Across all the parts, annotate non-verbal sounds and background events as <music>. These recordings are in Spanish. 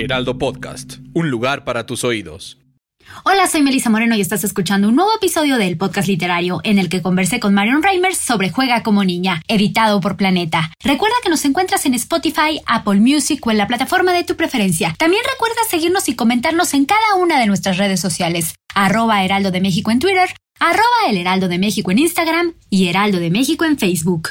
Heraldo Podcast, un lugar para tus oídos. Hola, soy Melissa Moreno y estás escuchando un nuevo episodio del podcast literario en el que conversé con Marion Reimers sobre Juega como niña, editado por Planeta. Recuerda que nos encuentras en Spotify, Apple Music o en la plataforma de tu preferencia. También recuerda seguirnos y comentarnos en cada una de nuestras redes sociales. Arroba Heraldo de México en Twitter, arroba El Heraldo de México en Instagram y Heraldo de México en Facebook.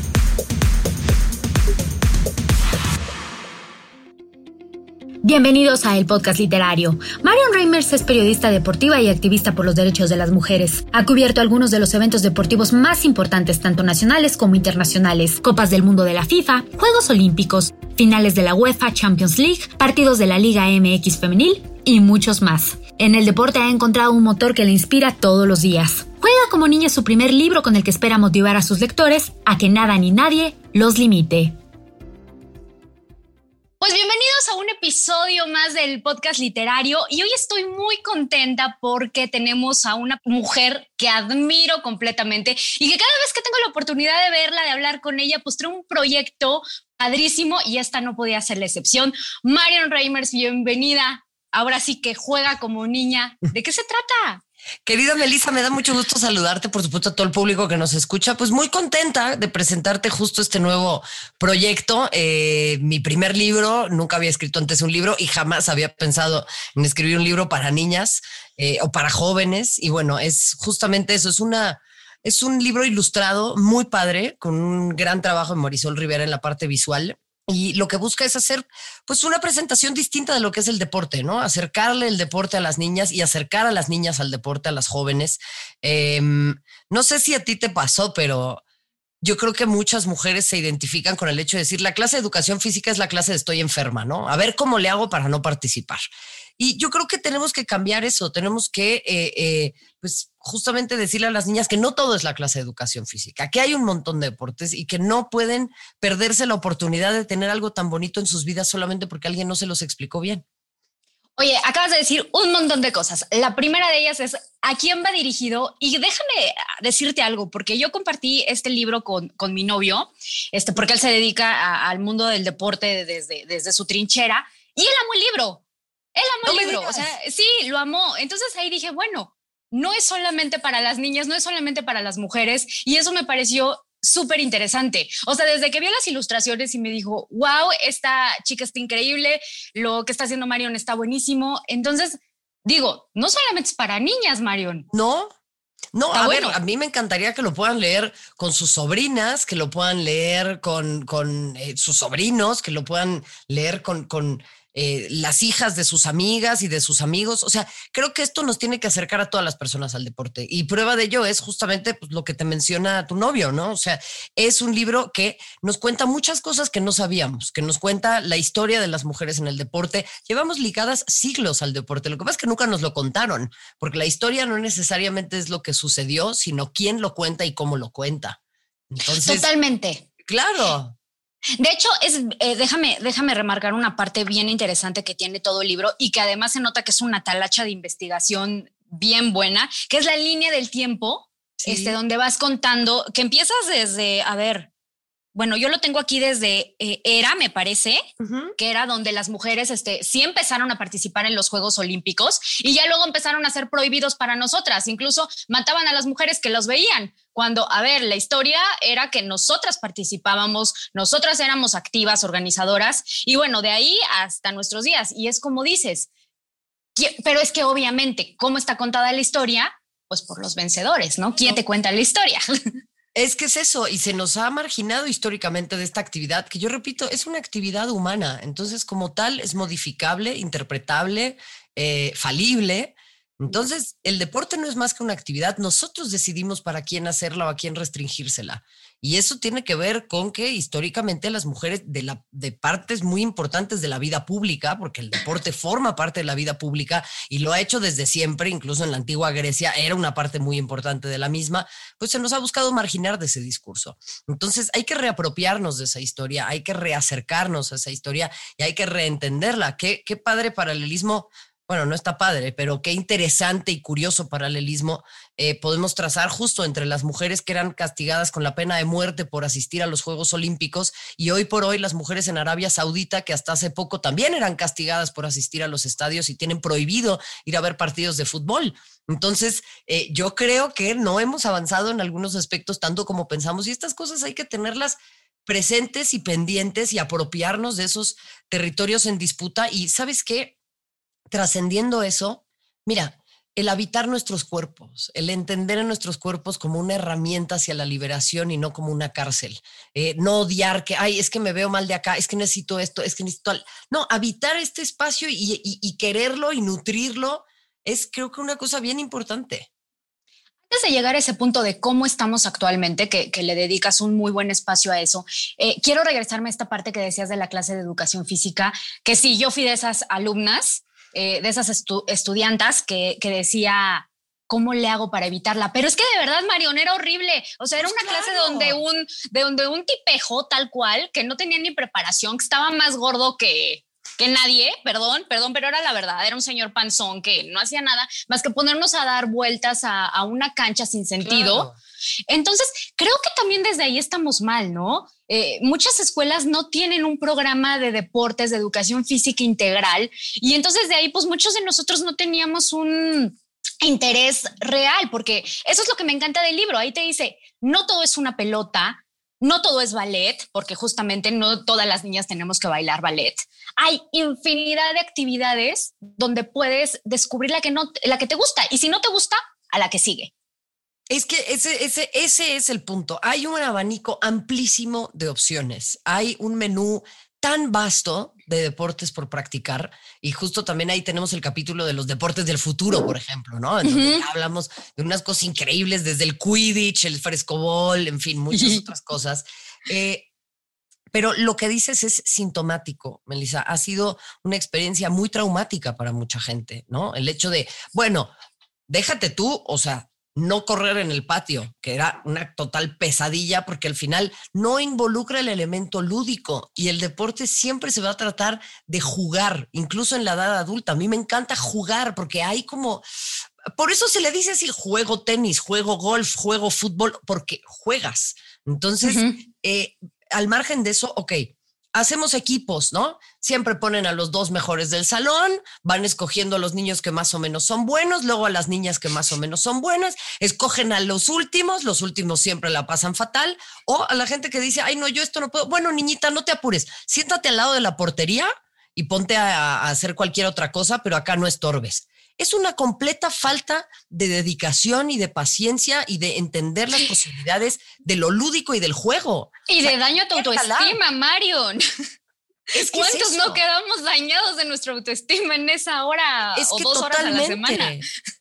Bienvenidos a el podcast literario. Marion Reimers es periodista deportiva y activista por los derechos de las mujeres. Ha cubierto algunos de los eventos deportivos más importantes, tanto nacionales como internacionales: Copas del Mundo de la FIFA, Juegos Olímpicos, finales de la UEFA Champions League, partidos de la Liga MX Femenil y muchos más. En el deporte ha encontrado un motor que le inspira todos los días. Juega como niña su primer libro con el que espera motivar a sus lectores a que nada ni nadie los limite. Pues bienvenidos a un episodio más del podcast literario y hoy estoy muy contenta porque tenemos a una mujer que admiro completamente y que cada vez que tengo la oportunidad de verla, de hablar con ella, pues trae un proyecto padrísimo y esta no podía ser la excepción. Marion Reimers, bienvenida. Ahora sí que juega como niña. ¿De qué se trata? Querida Melissa, me da mucho gusto saludarte, por supuesto, a todo el público que nos escucha. Pues muy contenta de presentarte justo este nuevo proyecto. Eh, mi primer libro, nunca había escrito antes un libro y jamás había pensado en escribir un libro para niñas eh, o para jóvenes. Y bueno, es justamente eso, es una... Es un libro ilustrado muy padre, con un gran trabajo de Marisol Rivera en la parte visual y lo que busca es hacer pues una presentación distinta de lo que es el deporte, ¿no? Acercarle el deporte a las niñas y acercar a las niñas al deporte, a las jóvenes. Em, no sé si a ti te pasó, pero yo creo que muchas mujeres se identifican con el hecho de decir, la clase de educación física es la clase de estoy enferma, ¿no? A ver cómo le hago para no participar. Y yo creo que tenemos que cambiar eso, tenemos que, eh, eh, pues, justamente decirle a las niñas que no todo es la clase de educación física, que hay un montón de deportes y que no pueden perderse la oportunidad de tener algo tan bonito en sus vidas solamente porque alguien no se los explicó bien. Oye, acabas de decir un montón de cosas. La primera de ellas es a quién va dirigido y déjame decirte algo, porque yo compartí este libro con, con mi novio, este, porque él se dedica al mundo del deporte desde, desde su trinchera y él amó el libro. Él amó No el libro, o sea, sí, lo amó. Entonces ahí dije, bueno, no es solamente para las niñas, no es solamente para las mujeres y eso me pareció súper interesante. O sea, desde que vi las ilustraciones y me dijo, wow, esta chica está increíble, lo que está haciendo Marion está buenísimo. Entonces, digo, no solamente es para niñas, Marion. ¿No? No, a bueno. ver, a mí me encantaría que lo puedan leer con sus sobrinas, que lo puedan leer con, con eh, sus sobrinos, que lo puedan leer con, con eh, las hijas de sus amigas y de sus amigos. O sea, creo que esto nos tiene que acercar a todas las personas al deporte. Y prueba de ello es justamente pues, lo que te menciona tu novio, ¿no? O sea, es un libro que nos cuenta muchas cosas que no sabíamos, que nos cuenta la historia de las mujeres en el deporte. Llevamos ligadas siglos al deporte. Lo que pasa es que nunca nos lo contaron, porque la historia no necesariamente es lo que sucedió, sino quién lo cuenta y cómo lo cuenta. Entonces, Totalmente. claro. De hecho, es, eh, déjame, déjame remarcar una parte bien interesante que tiene todo el libro y que además se nota que es una talacha de investigación bien buena, que es la línea del tiempo, Sí. este, donde vas contando, que empiezas desde, a ver, bueno, yo lo tengo aquí desde eh, Era, me parece, que era donde las mujeres este, sí empezaron a participar en los Juegos Olímpicos y ya luego empezaron a ser prohibidos para nosotras. Incluso mataban a las mujeres que los veían. Cuando, a ver, la historia era que nosotras participábamos, nosotras éramos activas, organizadoras y bueno, de ahí hasta nuestros días. Y es como dices, Pero es que obviamente, ¿cómo está contada la historia? Pues por los vencedores, ¿no? ¿Quién te cuenta la historia? <laughs> Es que es eso, y se nos ha marginado históricamente de esta actividad, que yo repito, es una actividad humana, entonces como tal es modificable, interpretable, eh, falible. Entonces, el deporte no es más que una actividad, nosotros decidimos para quién hacerla o a quién restringírsela. Y eso tiene que ver con que históricamente las mujeres de, la, de partes muy importantes de la vida pública, porque el deporte forma parte de la vida pública y lo ha hecho desde siempre, incluso en la antigua Grecia era una parte muy importante de la misma, pues se nos ha buscado marginar de ese discurso. Entonces hay que reapropiarnos de esa historia, hay que reacercarnos a esa historia y hay que reentenderla. Qué, qué padre paralelismo bueno, no está padre, pero qué interesante y curioso paralelismo eh, podemos trazar justo entre las mujeres que eran castigadas con la pena de muerte por asistir a los Juegos Olímpicos y hoy por hoy las mujeres en Arabia Saudita que hasta hace poco también eran castigadas por asistir a los estadios y tienen prohibido ir a ver partidos de fútbol. Entonces, eh, yo creo que no hemos avanzado en algunos aspectos tanto como pensamos y estas cosas hay que tenerlas presentes y pendientes y apropiarnos de esos territorios en disputa. Y sabes qué? Trascendiendo eso, mira, el habitar nuestros cuerpos, el entender a nuestros cuerpos como una herramienta hacia la liberación y no como una cárcel. Eh, no odiar que, ay, es que me veo mal de acá, es que necesito esto, es que necesito... No, habitar este espacio y, quererlo y nutrirlo es creo que una cosa bien importante. Antes de llegar a ese punto de cómo estamos actualmente, que, le dedicas un muy buen espacio a eso, eh, quiero regresarme a esta parte que decías de la clase de educación física, que sí, yo fui de esas alumnas eh, de esas estudiantas que, decía, ¿cómo le hago para evitarla? Pero es que de verdad, Marion, era horrible. O sea, era pues una clase donde un, de donde un tipejo tal cual, que no tenía ni preparación, que estaba más gordo que, que nadie, perdón, perdón, pero era la verdad, era un señor panzón que no hacía nada más que ponernos a dar vueltas a, una cancha sin sentido. Entonces, creo que también desde ahí estamos mal, ¿no? Eh, muchas escuelas no tienen un programa de deportes, de educación física integral, y entonces de ahí, pues muchos de nosotros no teníamos un interés real, porque eso es lo que me encanta del libro. Ahí te dice, no todo es una pelota, no todo es ballet, porque justamente no todas las niñas tenemos que bailar ballet. Hay infinidad de actividades donde puedes descubrir la que no, la que te gusta, y si no te gusta, a la que sigue. Es que ese, ese, ese es el punto. Hay un abanico amplísimo de opciones. Hay un menú tan vasto de deportes por practicar y justo también ahí tenemos el capítulo de los deportes del futuro, por ejemplo, ¿no? En donde hablamos de unas cosas increíbles desde el Quidditch, el frescobol, en fin, muchas <laughs> otras cosas. Eh, pero lo que dices es sintomático, Melissa. Ha sido una experiencia muy traumática para mucha gente, ¿no? El hecho de, bueno, déjate tú, o sea, no correr en el patio, que era una total pesadilla porque al final no involucra el elemento lúdico y el deporte siempre se va a tratar de jugar, incluso en la edad adulta. A mí me encanta jugar porque hay como... Por eso se le dice así, juego tenis, juego golf, juego fútbol, porque juegas. Entonces, eh, al margen de eso, ok, hacemos equipos, ¿no? Siempre ponen a los dos mejores del salón, van escogiendo a los niños que más o menos son buenos, luego a las niñas que más o menos son buenas, escogen a los últimos, los últimos siempre la pasan fatal, o a la gente que dice, ay, no, yo esto no puedo. Bueno, niñita, no te apures, siéntate al lado de la portería y ponte a, a hacer cualquier otra cosa, pero acá no estorbes es una completa falta de dedicación y de paciencia y de entender las posibilidades de lo lúdico y del juego. Y de daño a tu autoestima, Marion. ¿Cuántos no quedamos dañados de nuestra autoestima en esa hora o dos horas a la semana?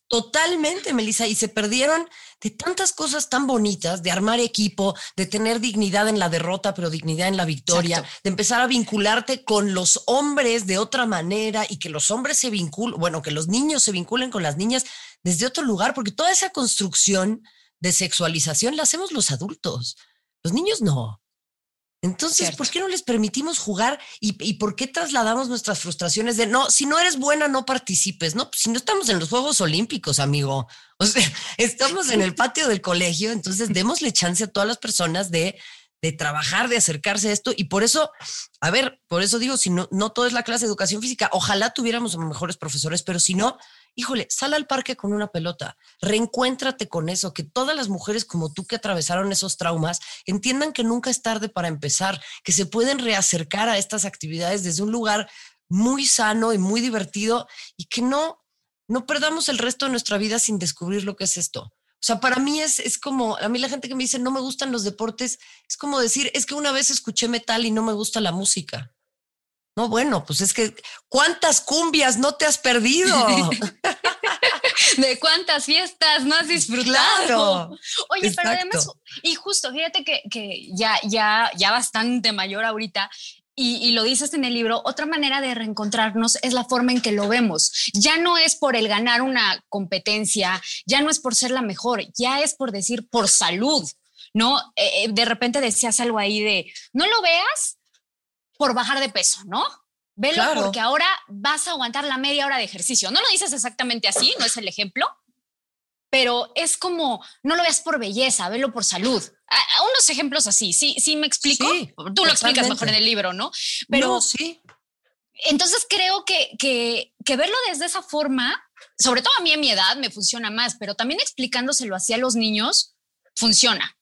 Totalmente, Melissa. Y se perdieron de tantas cosas tan bonitas, de armar equipo, de tener dignidad en la derrota, pero dignidad en la victoria, de empezar a vincularte con los hombres de otra manera y que los hombres se vinculen, bueno, que los niños se vinculen con las niñas desde otro lugar, porque toda esa construcción de sexualización la hacemos los adultos. Los niños no. Entonces, ¿por qué no les permitimos jugar y, por qué trasladamos nuestras frustraciones de no, si no eres buena, no participes? No, pues si no estamos en los Juegos Olímpicos, amigo. O sea, <laughs> estamos en el patio del colegio, entonces <laughs> démosle chance a todas las personas de, de trabajar, de acercarse a esto. Y por eso, a ver, por eso digo, si no, no todo es la clase de educación física, ojalá tuviéramos mejores profesores, pero si no, híjole, sal al parque con una pelota, reencuéntrate con eso, que todas las mujeres como tú que atravesaron esos traumas entiendan que nunca es tarde para empezar, que se pueden reacercar a estas actividades desde un lugar muy sano y muy divertido y que no no perdamos el resto de nuestra vida sin descubrir lo que es esto. O sea, para mí es, es como, a mí la gente que me dice no me gustan los deportes, es como decir, es que una vez escuché metal y no me gusta la música. No, bueno, pues es que ¿cuántas cumbias no te has perdido? <laughs> de cuántas fiestas no has disfrutado. Oye, pero además, y justo, fíjate que, que, ya, ya, ya bastante mayor ahorita, y, lo dices en el libro, otra manera de reencontrarnos es la forma en que lo vemos. Ya no es por el ganar una competencia, ya no es por ser la mejor, ya es por decir por salud, ¿no? Eh, eh, de repente decías algo ahí de, no lo veas por bajar de peso, ¿no? Velo porque ahora vas a aguantar la media hora de ejercicio. No lo dices exactamente así, no es el ejemplo, pero es como, no lo veas por belleza, velo por salud. A, unos ejemplos así, sí, sí me explico. Tú lo explicas mejor en el libro, ¿no? Pero sí. Entonces creo que, que, que verlo desde esa forma, sobre todo a mí en mi edad, me funciona más, pero también explicándoselo así a los niños, funciona.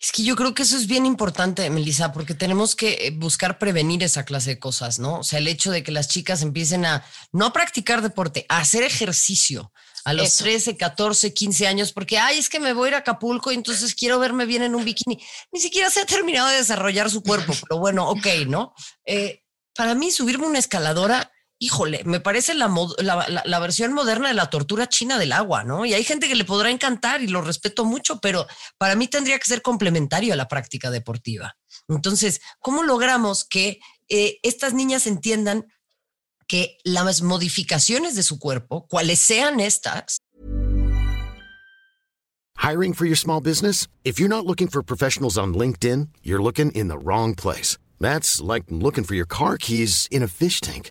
Es que yo creo que eso es bien importante, Melissa, porque tenemos que eh, buscar prevenir esa clase de cosas, ¿no? O sea, el hecho de que las chicas empiecen a no practicar deporte, a hacer ejercicio a los 13, 14, 15 años, porque, ay, es que me voy a ir a Acapulco y entonces quiero verme bien en un bikini. Ni siquiera se ha terminado de desarrollar su cuerpo, pero bueno, ok, ¿no? Eh, para mí, subirme una escaladora híjole, me parece la, la, versión moderna de la tortura china del agua, ¿no? Y hay gente que le podrá encantar y lo respeto mucho, pero para mí tendría que ser complementario a la práctica deportiva. Entonces, ¿cómo logramos que eh, estas niñas entiendan que las modificaciones de su cuerpo, cuales sean estas, Hiring for your small business? If you're not looking for professionals on LinkedIn, you're looking in the wrong place. That's like looking for your car keys in a fish tank.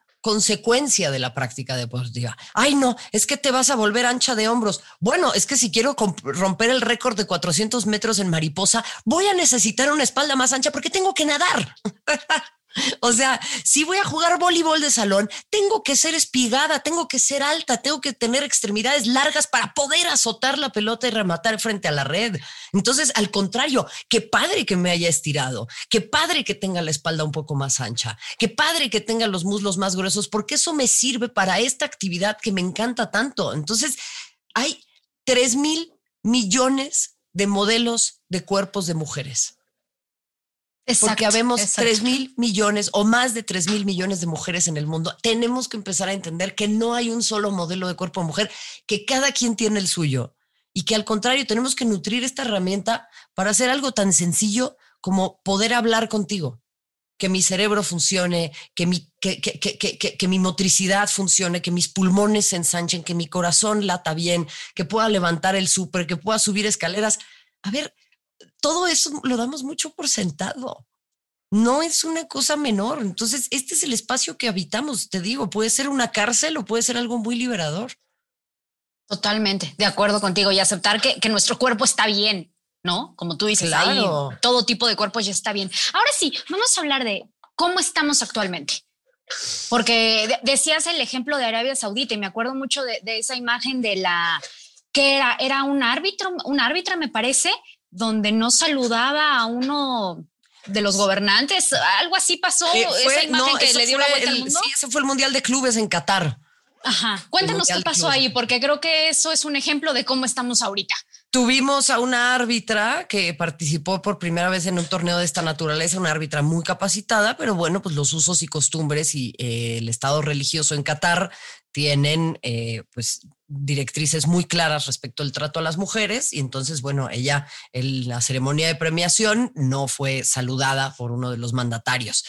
consecuencia de la práctica deportiva. Ay, no, es que te vas a volver ancha de hombros. Bueno, es que si quiero romper el récord de 400 metros en mariposa, voy a necesitar una espalda más ancha porque tengo que nadar. <laughs> <laughs> O sea, si voy a jugar voleibol de salón, tengo que ser espigada, tengo que ser alta, tengo que tener extremidades largas para poder azotar la pelota y rematar frente a la red. Entonces, al contrario, qué padre que me haya estirado, qué padre que tenga la espalda un poco más ancha, qué padre que tenga los muslos más gruesos, porque eso me sirve para esta actividad que me encanta tanto. Entonces, hay 3 mil millones de modelos de cuerpos de mujeres. Porque habemos 3 mil millones o más de 3 mil millones de mujeres en el mundo. Tenemos que empezar a entender que no hay un solo modelo de cuerpo de mujer, que cada quien tiene el suyo y que al contrario tenemos que nutrir esta herramienta para hacer algo tan sencillo como poder hablar contigo, que mi cerebro funcione, que mi, que, que, que, que, mi motricidad funcione, que mis pulmones se ensanchen, que mi corazón lata bien, que pueda levantar el súper, que pueda subir escaleras. A ver, todo eso lo damos mucho por sentado. No es una cosa menor. Entonces, este es el espacio que habitamos, te digo, puede ser una cárcel o puede ser algo muy liberador. Totalmente, de acuerdo contigo y aceptar que, nuestro cuerpo está bien, ¿no? Como tú dices, claro. todo tipo de cuerpo ya está bien. Ahora sí, vamos a hablar de cómo estamos actualmente. Porque decías el ejemplo de Arabia Saudita y me acuerdo mucho de, de, esa imagen de la que era, era un árbitro, un árbitra me parece, donde no saludaba a uno de los gobernantes, algo así pasó, eh, esa imagen que le dio la vuelta al mundo. Sí, ese fue el Mundial de Clubes en Qatar. Ajá, cuéntanos qué pasó ahí, porque creo que eso es un ejemplo de cómo estamos ahorita. Tuvimos a una árbitra que participó por primera vez en un torneo de esta naturaleza, una árbitra muy capacitada, pero bueno, pues los usos y costumbres y eh, el estado religioso en Qatar tienen eh, pues directrices muy claras respecto al trato a las mujeres y entonces, bueno, ella en la ceremonia de premiación no fue saludada por uno de los mandatarios.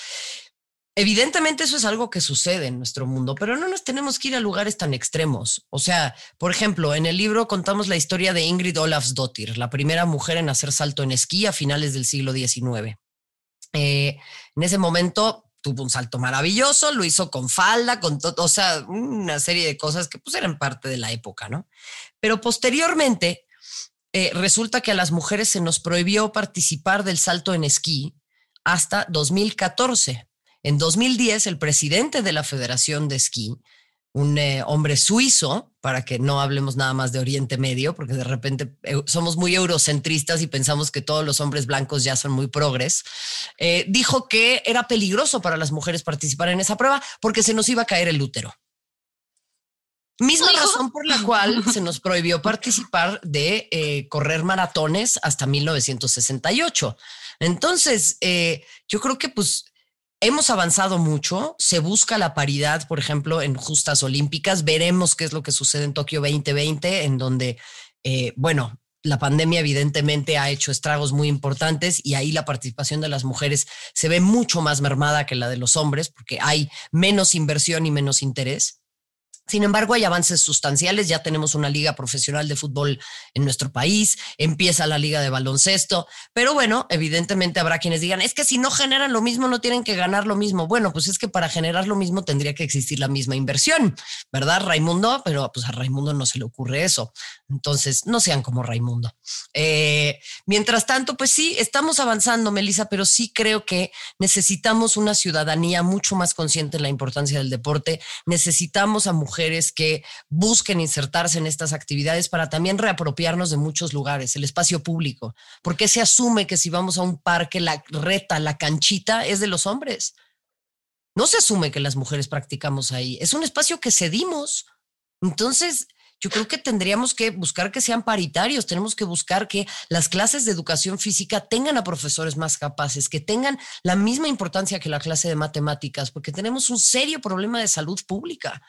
Evidentemente eso es algo que sucede en nuestro mundo, pero no nos tenemos que ir a lugares tan extremos. O sea, por ejemplo, en el libro contamos la historia de Ingrid Olafsdottir, la primera mujer en hacer salto en esquí a finales del siglo XIX. Eh, en ese momento tuvo un salto maravilloso, lo hizo con falda, con todo, o sea, una serie de cosas que pues eran parte de la época, ¿no? Pero posteriormente eh, resulta que a las mujeres se nos prohibió participar del salto en esquí hasta 2014 en 2010, el presidente de la Federación de Esquí, un eh, hombre suizo, para que no hablemos nada más de Oriente Medio, porque de repente eh, somos muy eurocentristas y pensamos que todos los hombres blancos ya son muy progres, eh, dijo que era peligroso para las mujeres participar en esa prueba porque se nos iba a caer el útero. Misma razón por la cual se nos prohibió <laughs> participar de correr maratones hasta 1968. Entonces, yo creo que pues hemos avanzado mucho, se busca la paridad, por ejemplo, en justas olímpicas, veremos qué es lo que sucede en Tokio 2020, en donde, eh, bueno, la pandemia evidentemente ha hecho estragos muy importantes y ahí la participación de las mujeres se ve mucho más mermada que la de los hombres porque hay menos inversión y menos interés. Sin embargo, hay avances sustanciales. Ya tenemos una liga profesional de fútbol en nuestro país, empieza la liga de baloncesto, pero bueno, evidentemente habrá quienes digan, es que si no generan lo mismo, no tienen que ganar lo mismo. Bueno, pues es que para generar lo mismo tendría que existir la misma inversión, ¿verdad, Raimundo? Pero pues a Raimundo no se le ocurre eso. Entonces, no sean como Raimundo. Eh, mientras tanto, pues sí, estamos avanzando, Melissa, pero sí creo que necesitamos una ciudadanía mucho más consciente de la importancia del deporte. Necesitamos a mujeres mujeres que busquen insertarse en estas actividades para también reapropiarnos de muchos lugares, el espacio público. porque se asume que si vamos a un parque, la reta, la canchita es de los hombres? No se asume que las mujeres practicamos ahí. Es un espacio que cedimos. Entonces, yo creo que tendríamos que buscar que sean paritarios, tenemos que buscar que las clases de educación física tengan a profesores más capaces, que tengan la misma importancia que la clase de matemáticas, porque tenemos un serio problema de salud pública.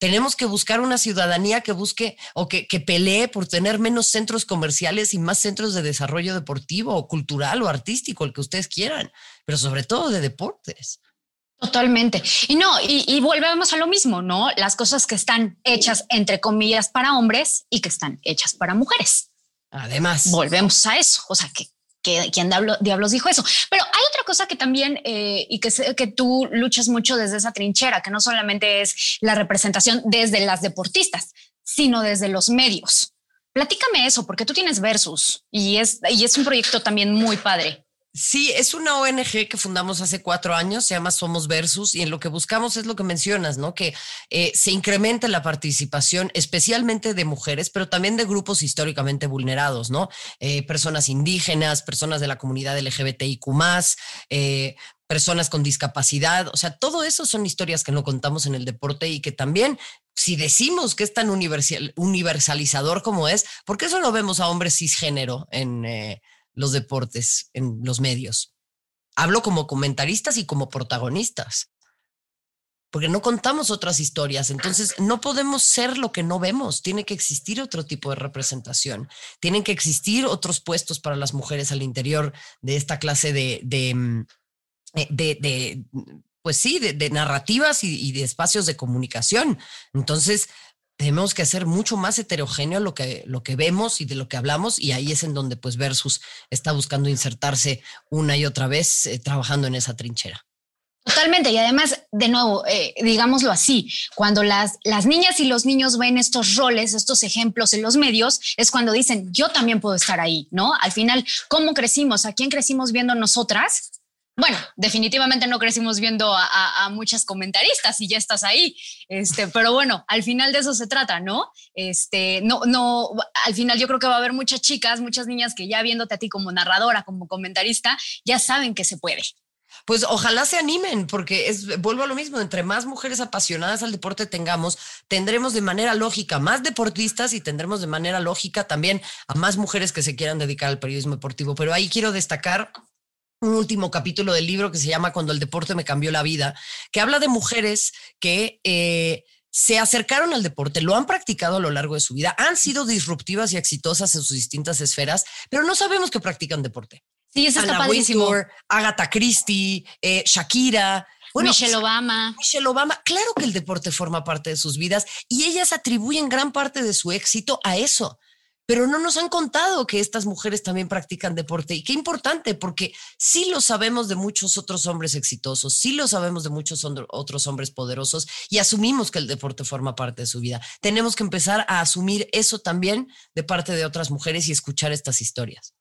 Tenemos que buscar una ciudadanía que busque o que, pelee por tener menos centros comerciales y más centros de desarrollo deportivo o cultural o artístico, el que ustedes quieran, pero sobre todo de deportes. Totalmente. Y no, y, y, volvemos a lo mismo, ¿no? Las cosas que están hechas, entre comillas, para hombres y que están hechas para mujeres. Además. Volvemos a eso. O sea, que que quién diablos dijo eso. Pero hay otra cosa que también, eh, y que, que tú luchas mucho desde esa trinchera, que no solamente es la representación desde las deportistas, sino desde los medios. Platícame eso, porque tú tienes Versus y es, y es un proyecto también muy padre. Sí, es una ONG que fundamos hace cuatro años, se llama Somos Versus, y en lo que buscamos es lo que mencionas, ¿no? Que eh, se incremente la participación, especialmente de mujeres, pero también de grupos históricamente vulnerados, ¿no? Eh, personas indígenas, personas de la comunidad LGBTIQ, eh, personas con discapacidad, o sea, todo eso son historias que no contamos en el deporte y que también si decimos que es tan universal, universalizador como es, ¿por qué eso no vemos a hombres cisgénero en, los deportes en los medios. Hablo como comentaristas y como protagonistas, porque no contamos otras historias, entonces no podemos ser lo que no vemos, tiene que existir otro tipo de representación, tienen que existir otros puestos para las mujeres al interior de esta clase de, de, mm, eh, pues sí, de, narrativas y de espacios de comunicación. Entonces, tenemos que hacer mucho más heterogéneo lo que, lo que vemos y de lo que hablamos y ahí es en donde pues Versus está buscando insertarse una y otra vez eh, trabajando en esa trinchera. Totalmente. Y además, de nuevo, eh, digámoslo así, cuando las, las niñas y los niños ven estos roles, estos ejemplos en los medios, es cuando dicen, yo también puedo estar ahí, ¿no? Al final, ¿cómo crecimos? ¿A quién crecimos viendo nosotras? Bueno, definitivamente no crecimos viendo a, muchas comentaristas y ya estás ahí. Este, pero bueno, al final de eso se trata, ¿no? Este, no, no, al final yo creo que va a haber muchas chicas, muchas niñas que ya viéndote a ti como narradora, como comentarista, ya saben que se puede. Pues ojalá se animen, porque es, vuelvo a lo mismo, entre más mujeres apasionadas al deporte tengamos, tendremos de manera lógica más deportistas y tendremos de manera lógica también a más mujeres que se quieran dedicar al periodismo deportivo. Pero ahí quiero destacar un último capítulo del libro que se llama Cuando el deporte me cambió la vida, que habla de mujeres que eh, se acercaron al deporte, lo han practicado a lo largo de su vida, han sido disruptivas y exitosas en sus distintas esferas, pero no sabemos que practican deporte. Sí, eso está padrísimo. Wintour, Agatha Christie, eh, Shakira. Michelle Obama. Michelle Obama. Claro que el deporte forma parte de sus vidas y ellas atribuyen gran parte de su éxito a eso pero no nos han contado que estas mujeres también practican deporte. Y qué importante, porque sí lo sabemos de muchos otros hombres exitosos, sí lo sabemos de muchos otros hombres poderosos y asumimos que el deporte forma parte de su vida. Tenemos que empezar a asumir eso también de parte de otras mujeres y escuchar estas historias.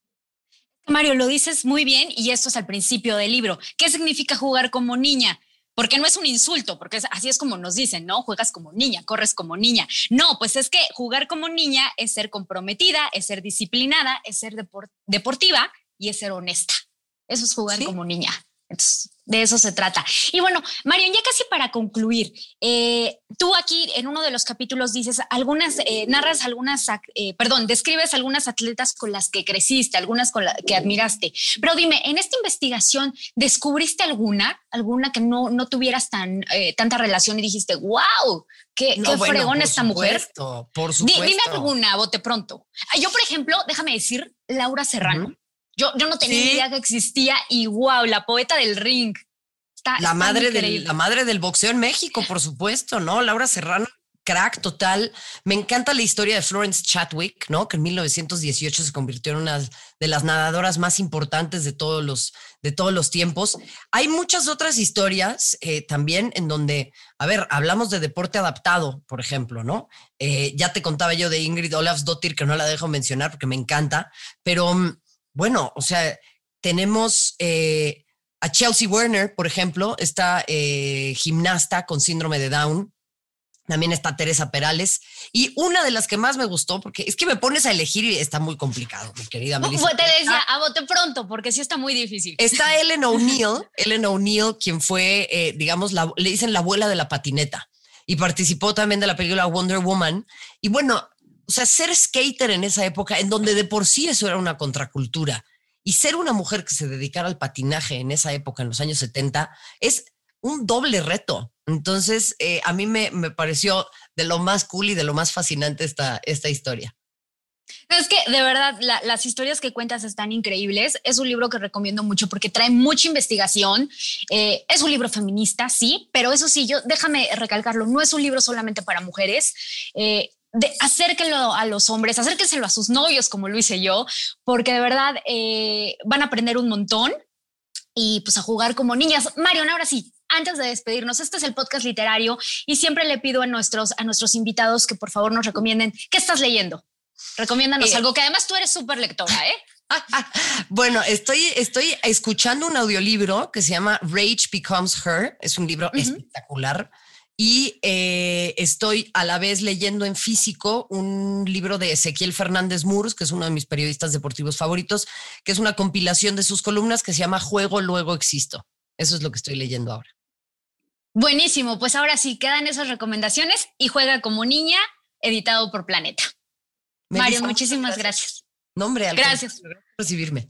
Mario, lo dices muy bien y esto es al principio del libro. ¿Qué significa jugar como niña? Porque no es un insulto, porque así es como nos dicen, ¿no? Juegas como niña, corres como niña. No, pues es que jugar como niña es ser comprometida, es ser disciplinada, es ser deportiva y es ser honesta. Eso es jugar como niña. Entonces, de eso se trata. Y bueno, Marion, ya casi para concluir, eh, tú aquí en uno de los capítulos dices algunas, eh, narras algunas, eh, perdón, describes algunas atletas con las que creciste, algunas con las que admiraste. Pero dime, en esta investigación, ¿descubriste alguna, alguna que no, no tuvieras tan, tanta relación y dijiste, wow, qué, qué fregón esta mujer? Por supuesto. dime alguna, bote pronto. Yo, por ejemplo, déjame decir, Laura Serrano. Yo, yo no tenía idea que existía y wow, la poeta del ring. la, madre del, la madre del boxeo en México, por supuesto, ¿no? Laura Serrano, crack total. Me encanta la historia de Florence Chadwick, ¿no? Que en 1918 se convirtió en una de las nadadoras más importantes de todos los, de todos los tiempos. Hay muchas otras historias eh, también en donde, a ver, hablamos de deporte adaptado, por ejemplo, ¿no? Eh, ya te contaba yo de Ingrid Olafsdottir, que no la dejo mencionar porque me encanta, pero mm, bueno, o sea, tenemos eh, a Chelsea Werner, por ejemplo, esta eh, gimnasta con síndrome de Down. También está Teresa Perales. Y una de las que más me gustó, porque es que me pones a elegir y está muy complicado, mi querida Melissa. Te decía, a bote pronto, porque sí está muy difícil. Está Ellen <laughs> O'Neill, Ellen O'Neill, quien fue, eh, digamos, le dicen la abuela de la patineta y participó también de la película Wonder Woman. Y bueno, o sea, ser skater en esa época, en donde de por sí eso era una contracultura, y ser una mujer que se dedicara al patinaje en esa época, en los años 70, es un doble reto. Entonces, eh, a mí me, pareció de lo más cool y de lo más fascinante esta, esta historia. Es que de verdad las historias que cuentas están increíbles. Es un libro que recomiendo mucho porque trae mucha investigación. Eh, es un libro feminista, sí, pero eso sí, yo déjame recalcarlo, no es un libro solamente para mujeres. Eh, de, acérquenlo a los hombres, acérquenselo a sus novios, como lo hice yo, porque de verdad eh, van a aprender un montón y pues a jugar como niñas. Marion, ahora sí, antes de despedirnos, este es el podcast literario y siempre le pido a nuestros, a nuestros invitados que por favor nos recomienden qué estás leyendo. Recomiéndanos eh, algo que además tú eres súper lectora, ¿eh? <laughs> Bueno, estoy, estoy escuchando un audiolibro que se llama Rage Becomes Her. Es un libro espectacular y eh, estoy a la vez leyendo en físico un libro de Ezequiel Fernández Murs, que es uno de mis periodistas deportivos favoritos, que es una compilación de sus columnas que se llama Juego, luego existo. Eso es lo que estoy leyendo ahora. Buenísimo, pues ahora sí quedan esas recomendaciones y juega como niña, editado por Planeta. Mario, muchísimas gracias. Nombre, gracias. por recibirme.